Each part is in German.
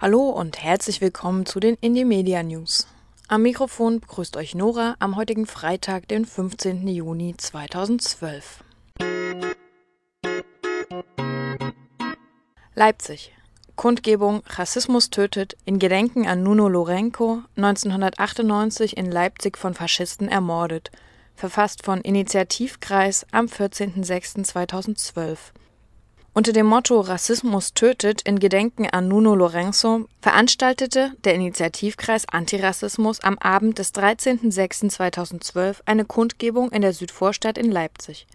Hallo und herzlich willkommen zu den Indymedia News. Am Mikrofon begrüßt euch Nora am heutigen Freitag, den 15. Juni 2012. Leipzig. Kundgebung Rassismus tötet in Gedenken an Nuno Lourenco, 1998 in Leipzig von Faschisten ermordet. Verfasst von Initiativkreis am 14.06.2012. Unter dem Motto Rassismus tötet in Gedenken an Nuno Lourenço veranstaltete der Initiativkreis Antirassismus am Abend des 13.06.2012 eine Kundgebung in der Südvorstadt in Leipzig.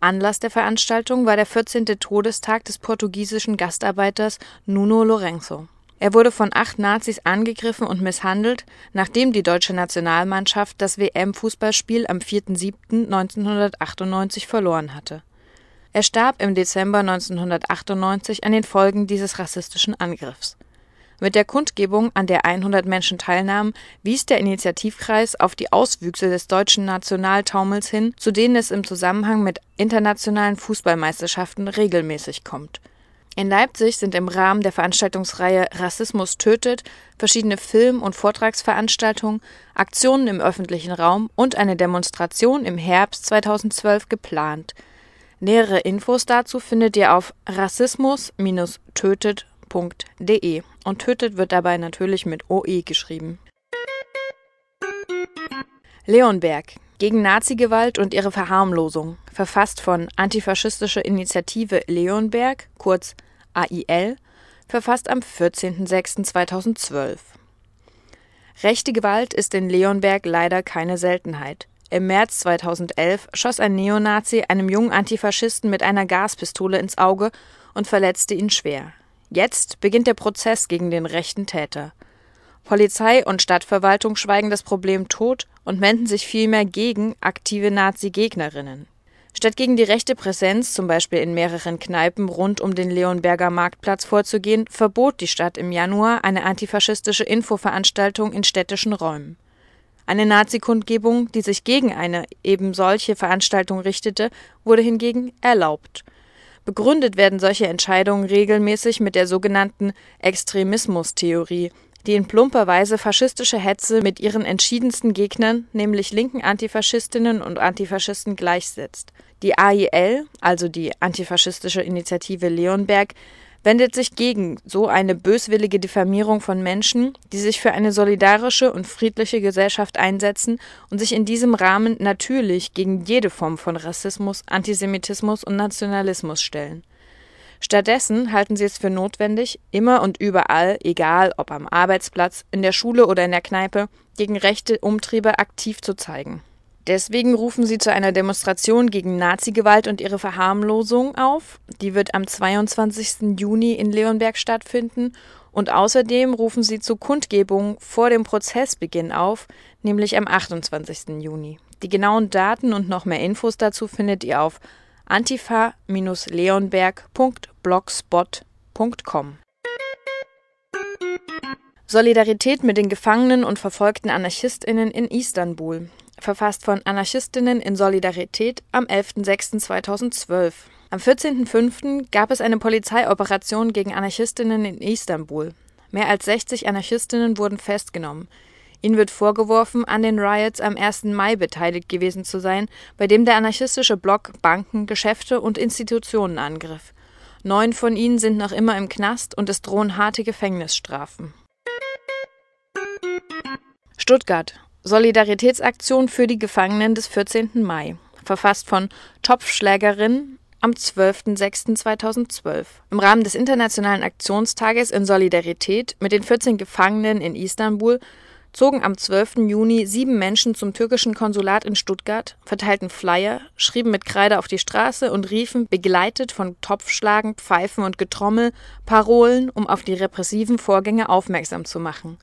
Anlass der Veranstaltung war der 14. Todestag des portugiesischen Gastarbeiters Nuno Lourenço. Er wurde von acht Nazis angegriffen und misshandelt, nachdem die deutsche Nationalmannschaft das WM-Fußballspiel am 4.7.1998 verloren hatte. Er starb im Dezember 1998 an den Folgen dieses rassistischen Angriffs mit der Kundgebung, an der 100 Menschen teilnahmen, wies der Initiativkreis auf die Auswüchse des deutschen Nationaltaumels hin, zu denen es im Zusammenhang mit internationalen Fußballmeisterschaften regelmäßig kommt. In Leipzig sind im Rahmen der Veranstaltungsreihe Rassismus tötet verschiedene Film- und Vortragsveranstaltungen, Aktionen im öffentlichen Raum und eine Demonstration im Herbst 2012 geplant. Nähere Infos dazu findet ihr auf rassismus-tötet.de tötet.de und tötet wird dabei natürlich mit OE geschrieben. Leonberg gegen Nazigewalt und ihre Verharmlosung, verfasst von Antifaschistische Initiative Leonberg, kurz AIL, verfasst am 14.06.2012. Rechte Gewalt ist in Leonberg leider keine Seltenheit. Im März 2011 schoss ein Neonazi einem jungen Antifaschisten mit einer Gaspistole ins Auge und verletzte ihn schwer. Jetzt beginnt der Prozess gegen den rechten Täter. Polizei und Stadtverwaltung schweigen das Problem tot und wenden sich vielmehr gegen aktive Nazi-Gegnerinnen. Statt gegen die rechte Präsenz, zum Beispiel in mehreren Kneipen rund um den Leonberger Marktplatz vorzugehen, verbot die Stadt im Januar eine antifaschistische Infoveranstaltung in städtischen Räumen. Eine Nazi-Kundgebung, die sich gegen eine eben solche Veranstaltung richtete, wurde hingegen erlaubt – Begründet werden solche Entscheidungen regelmäßig mit der sogenannten Extremismustheorie, die in plumper Weise faschistische Hetze mit ihren entschiedensten Gegnern, nämlich linken Antifaschistinnen und Antifaschisten, gleichsetzt. Die AIL, also die Antifaschistische Initiative Leonberg, wendet sich gegen so eine böswillige Diffamierung von Menschen, die sich für eine solidarische und friedliche Gesellschaft einsetzen und sich in diesem Rahmen natürlich gegen jede Form von Rassismus, Antisemitismus und Nationalismus stellen. Stattdessen halten sie es für notwendig, immer und überall, egal ob am Arbeitsplatz, in der Schule oder in der Kneipe, gegen rechte Umtriebe aktiv zu zeigen. Deswegen rufen sie zu einer Demonstration gegen Nazigewalt und ihre Verharmlosung auf. Die wird am 22. Juni in Leonberg stattfinden. Und außerdem rufen sie zu Kundgebungen vor dem Prozessbeginn auf, nämlich am 28. Juni. Die genauen Daten und noch mehr Infos dazu findet ihr auf antifa-leonberg.blogspot.com. Solidarität mit den Gefangenen und verfolgten Anarchistinnen in Istanbul verfasst von Anarchistinnen in Solidarität am 11.06.2012. Am 14.05. gab es eine Polizeioperation gegen Anarchistinnen in Istanbul. Mehr als 60 Anarchistinnen wurden festgenommen. Ihnen wird vorgeworfen, an den Riots am 1. Mai beteiligt gewesen zu sein, bei dem der anarchistische Block Banken, Geschäfte und Institutionen angriff. Neun von ihnen sind noch immer im Knast und es drohen harte Gefängnisstrafen. Stuttgart. Solidaritätsaktion für die Gefangenen des 14. Mai, verfasst von Topfschlägerin am 12.06.2012. Im Rahmen des Internationalen Aktionstages in Solidarität mit den 14 Gefangenen in Istanbul zogen am 12. Juni sieben Menschen zum türkischen Konsulat in Stuttgart, verteilten Flyer, schrieben mit Kreide auf die Straße und riefen, begleitet von Topfschlagen, Pfeifen und Getrommel, Parolen, um auf die repressiven Vorgänge aufmerksam zu machen.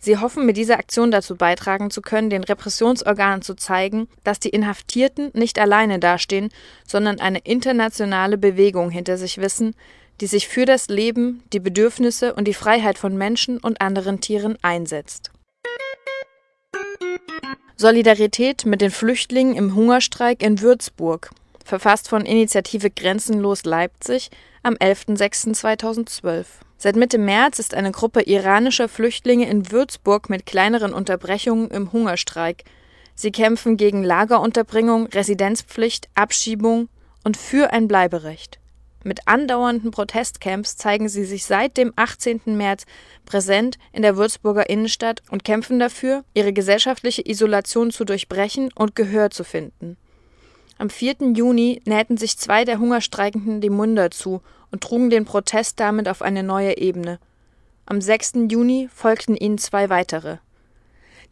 Sie hoffen, mit dieser Aktion dazu beitragen zu können, den Repressionsorganen zu zeigen, dass die Inhaftierten nicht alleine dastehen, sondern eine internationale Bewegung hinter sich wissen, die sich für das Leben, die Bedürfnisse und die Freiheit von Menschen und anderen Tieren einsetzt. Solidarität mit den Flüchtlingen im Hungerstreik in Würzburg, verfasst von Initiative Grenzenlos Leipzig am 11.06.2012. Seit Mitte März ist eine Gruppe iranischer Flüchtlinge in Würzburg mit kleineren Unterbrechungen im Hungerstreik. Sie kämpfen gegen Lagerunterbringung, Residenzpflicht, Abschiebung und für ein Bleiberecht. Mit andauernden Protestcamps zeigen sie sich seit dem 18. März präsent in der Würzburger Innenstadt und kämpfen dafür, ihre gesellschaftliche Isolation zu durchbrechen und Gehör zu finden. Am 4. Juni nähten sich zwei der Hungerstreikenden die Munde zu und trugen den Protest damit auf eine neue Ebene. Am 6. Juni folgten ihnen zwei weitere.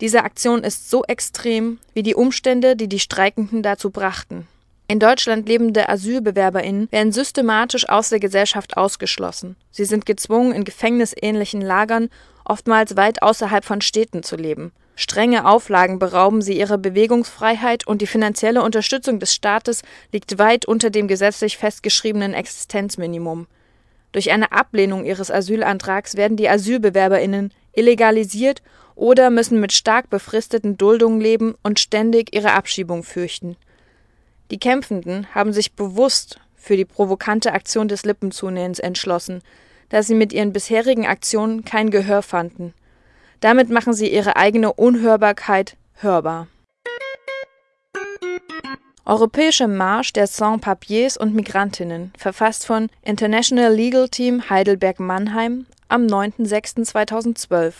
Diese Aktion ist so extrem wie die Umstände, die die Streikenden dazu brachten. In Deutschland lebende AsylbewerberInnen werden systematisch aus der Gesellschaft ausgeschlossen. Sie sind gezwungen, in gefängnisähnlichen Lagern, oftmals weit außerhalb von Städten zu leben. Strenge Auflagen berauben sie ihrer Bewegungsfreiheit und die finanzielle Unterstützung des Staates liegt weit unter dem gesetzlich festgeschriebenen Existenzminimum. Durch eine Ablehnung ihres Asylantrags werden die Asylbewerberinnen illegalisiert oder müssen mit stark befristeten Duldungen leben und ständig ihre Abschiebung fürchten. Die Kämpfenden haben sich bewusst für die provokante Aktion des Lippenzunehmens entschlossen, da sie mit ihren bisherigen Aktionen kein Gehör fanden. Damit machen sie ihre eigene Unhörbarkeit hörbar. Europäischer Marsch der Sans-Papiers und Migrantinnen, verfasst von International Legal Team Heidelberg-Mannheim am 9.06.2012.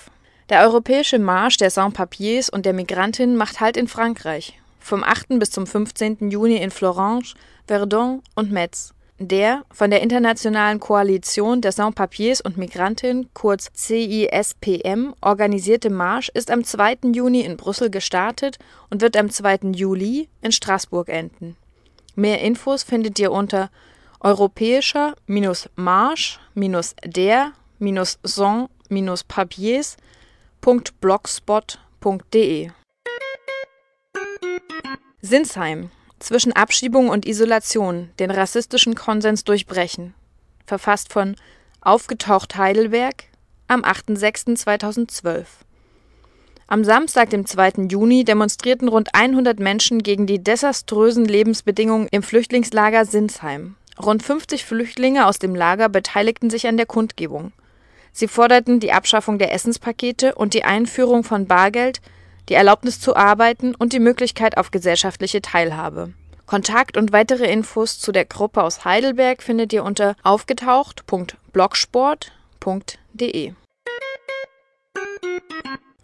Der Europäische Marsch der Sans-Papiers und der Migrantinnen macht Halt in Frankreich. Vom 8. bis zum 15. Juni in Florence, Verdun und Metz. Der von der Internationalen Koalition der Sans-Papiers und Migrantinnen, kurz CISPM, organisierte Marsch ist am 2. Juni in Brüssel gestartet und wird am 2. Juli in Straßburg enden. Mehr Infos findet ihr unter europäischer-marsch-der-sans-papiers.blogspot.de Sinsheim zwischen Abschiebung und Isolation den rassistischen Konsens durchbrechen. Verfasst von Aufgetaucht Heidelberg am 8.06.2012. Am Samstag, dem 2. Juni, demonstrierten rund 100 Menschen gegen die desaströsen Lebensbedingungen im Flüchtlingslager Sinsheim. Rund 50 Flüchtlinge aus dem Lager beteiligten sich an der Kundgebung. Sie forderten die Abschaffung der Essenspakete und die Einführung von Bargeld die Erlaubnis zu arbeiten und die Möglichkeit auf gesellschaftliche Teilhabe. Kontakt und weitere Infos zu der Gruppe aus Heidelberg findet ihr unter aufgetaucht.blogsport.de.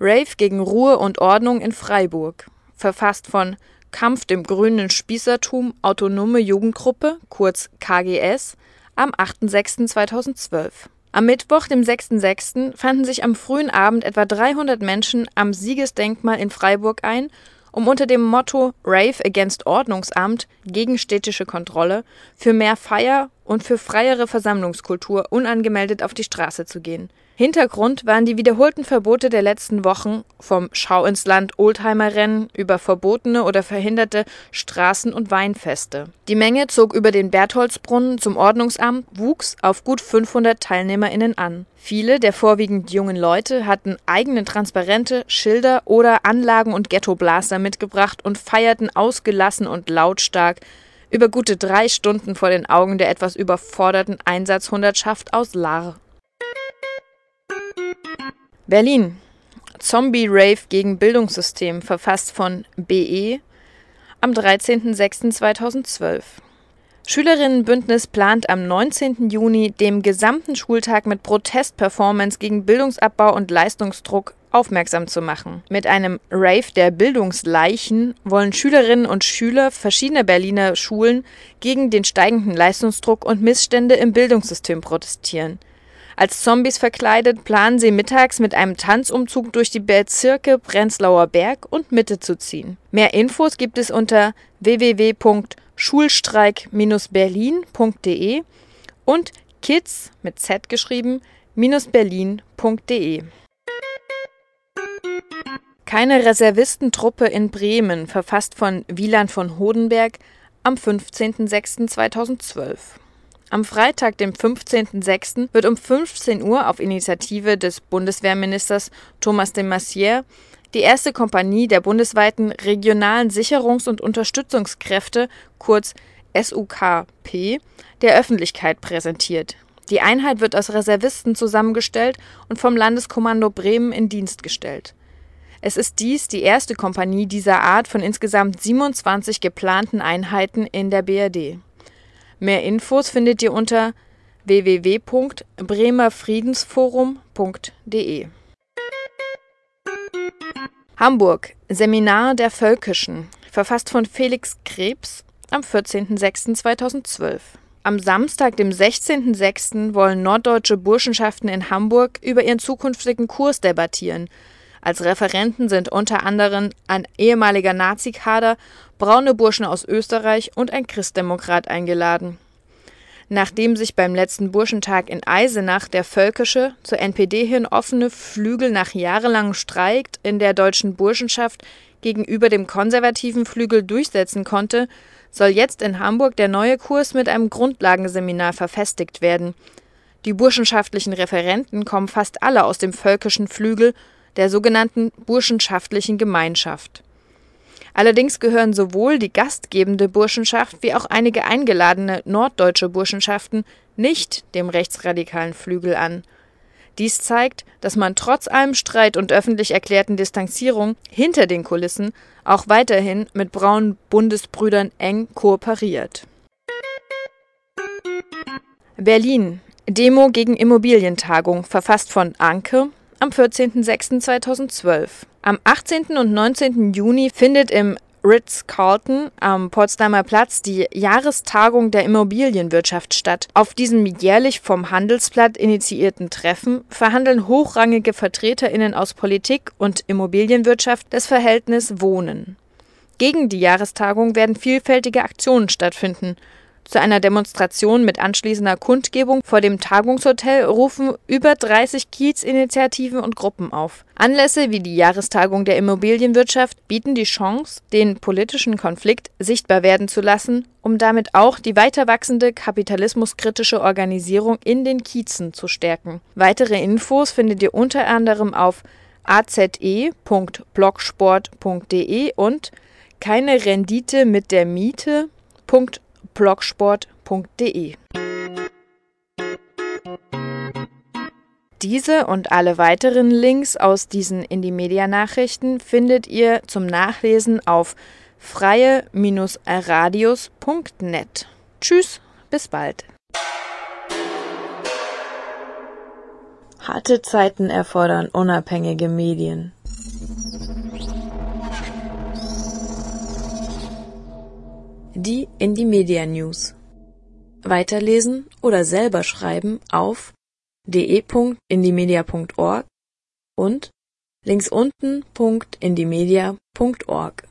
Rave gegen Ruhe und Ordnung in Freiburg, verfasst von Kampf dem grünen Spießertum Autonome Jugendgruppe, kurz KGS, am 8.06.2012. Am Mittwoch, dem 6.6., fanden sich am frühen Abend etwa 300 Menschen am Siegesdenkmal in Freiburg ein, um unter dem Motto Rave Against Ordnungsamt gegen städtische Kontrolle für mehr Feier und für freiere Versammlungskultur unangemeldet auf die Straße zu gehen Hintergrund waren die wiederholten Verbote der letzten Wochen, vom Schau ins Land Oldtimer-Rennen über verbotene oder verhinderte Straßen- und Weinfeste. Die Menge zog über den Bertholdsbrunnen zum Ordnungsamt, wuchs auf gut 500 TeilnehmerInnen an. Viele der vorwiegend jungen Leute hatten eigene Transparente, Schilder oder Anlagen und Ghettoblaster mitgebracht und feierten ausgelassen und lautstark über gute drei Stunden vor den Augen der etwas überforderten Einsatzhundertschaft aus Lahr. Berlin. Zombie-Rave gegen Bildungssystem, verfasst von BE am 13.06.2012. Schülerinnenbündnis plant am 19. Juni dem gesamten Schultag mit Protestperformance gegen Bildungsabbau und Leistungsdruck aufmerksam zu machen. Mit einem Rave der Bildungsleichen wollen Schülerinnen und Schüler verschiedener Berliner Schulen gegen den steigenden Leistungsdruck und Missstände im Bildungssystem protestieren. Als Zombies verkleidet planen sie mittags mit einem Tanzumzug durch die Bezirke Prenzlauer Berg und Mitte zu ziehen. Mehr Infos gibt es unter www.schulstreik-berlin.de und kids mit z geschrieben berlin.de. Keine Reservistentruppe in Bremen, verfasst von Wieland von Hodenberg am 15.06.2012. Am Freitag, dem 15.06., wird um 15 Uhr auf Initiative des Bundeswehrministers Thomas de Maizière die erste Kompanie der bundesweiten Regionalen Sicherungs- und Unterstützungskräfte, kurz SUKP, der Öffentlichkeit präsentiert. Die Einheit wird aus Reservisten zusammengestellt und vom Landeskommando Bremen in Dienst gestellt. Es ist dies die erste Kompanie dieser Art von insgesamt 27 geplanten Einheiten in der BRD. Mehr Infos findet ihr unter www.bremerfriedensforum.de. Hamburg Seminar der Völkischen, verfasst von Felix Krebs am 14.06.2012. Am Samstag, dem 16.06., wollen norddeutsche Burschenschaften in Hamburg über ihren zukünftigen Kurs debattieren. Als Referenten sind unter anderem ein ehemaliger Nazikader, braune Burschen aus Österreich und ein Christdemokrat eingeladen. Nachdem sich beim letzten Burschentag in Eisenach der völkische, zur NPD hin offene Flügel nach jahrelangem Streik in der deutschen Burschenschaft gegenüber dem konservativen Flügel durchsetzen konnte, soll jetzt in Hamburg der neue Kurs mit einem Grundlagenseminar verfestigt werden. Die burschenschaftlichen Referenten kommen fast alle aus dem völkischen Flügel der sogenannten Burschenschaftlichen Gemeinschaft. Allerdings gehören sowohl die gastgebende Burschenschaft wie auch einige eingeladene norddeutsche Burschenschaften nicht dem rechtsradikalen Flügel an. Dies zeigt, dass man trotz allem Streit und öffentlich erklärten Distanzierung hinter den Kulissen auch weiterhin mit braunen Bundesbrüdern eng kooperiert. Berlin Demo gegen Immobilientagung, verfasst von Anke, am 14.06.2012. Am 18. und 19. Juni findet im Ritz-Carlton am Potsdamer Platz die Jahrestagung der Immobilienwirtschaft statt. Auf diesem jährlich vom Handelsblatt initiierten Treffen verhandeln hochrangige VertreterInnen aus Politik und Immobilienwirtschaft das Verhältnis Wohnen. Gegen die Jahrestagung werden vielfältige Aktionen stattfinden zu einer Demonstration mit anschließender Kundgebung vor dem Tagungshotel rufen über 30 Kiezinitiativen und Gruppen auf. Anlässe wie die Jahrestagung der Immobilienwirtschaft bieten die Chance, den politischen Konflikt sichtbar werden zu lassen, um damit auch die weiter wachsende kapitalismuskritische Organisierung in den Kiezen zu stärken. Weitere Infos findet ihr unter anderem auf aze.blogsport.de und keine Rendite mit der Miete.de blogsport.de. Diese und alle weiteren Links aus diesen Indie-Media-Nachrichten findet ihr zum Nachlesen auf freie-radios.net. Tschüss, bis bald. Harte Zeiten erfordern unabhängige Medien. Die Indie Media News. Weiterlesen oder selber schreiben auf de.indiemedia.org und links unten.indiemedia.org.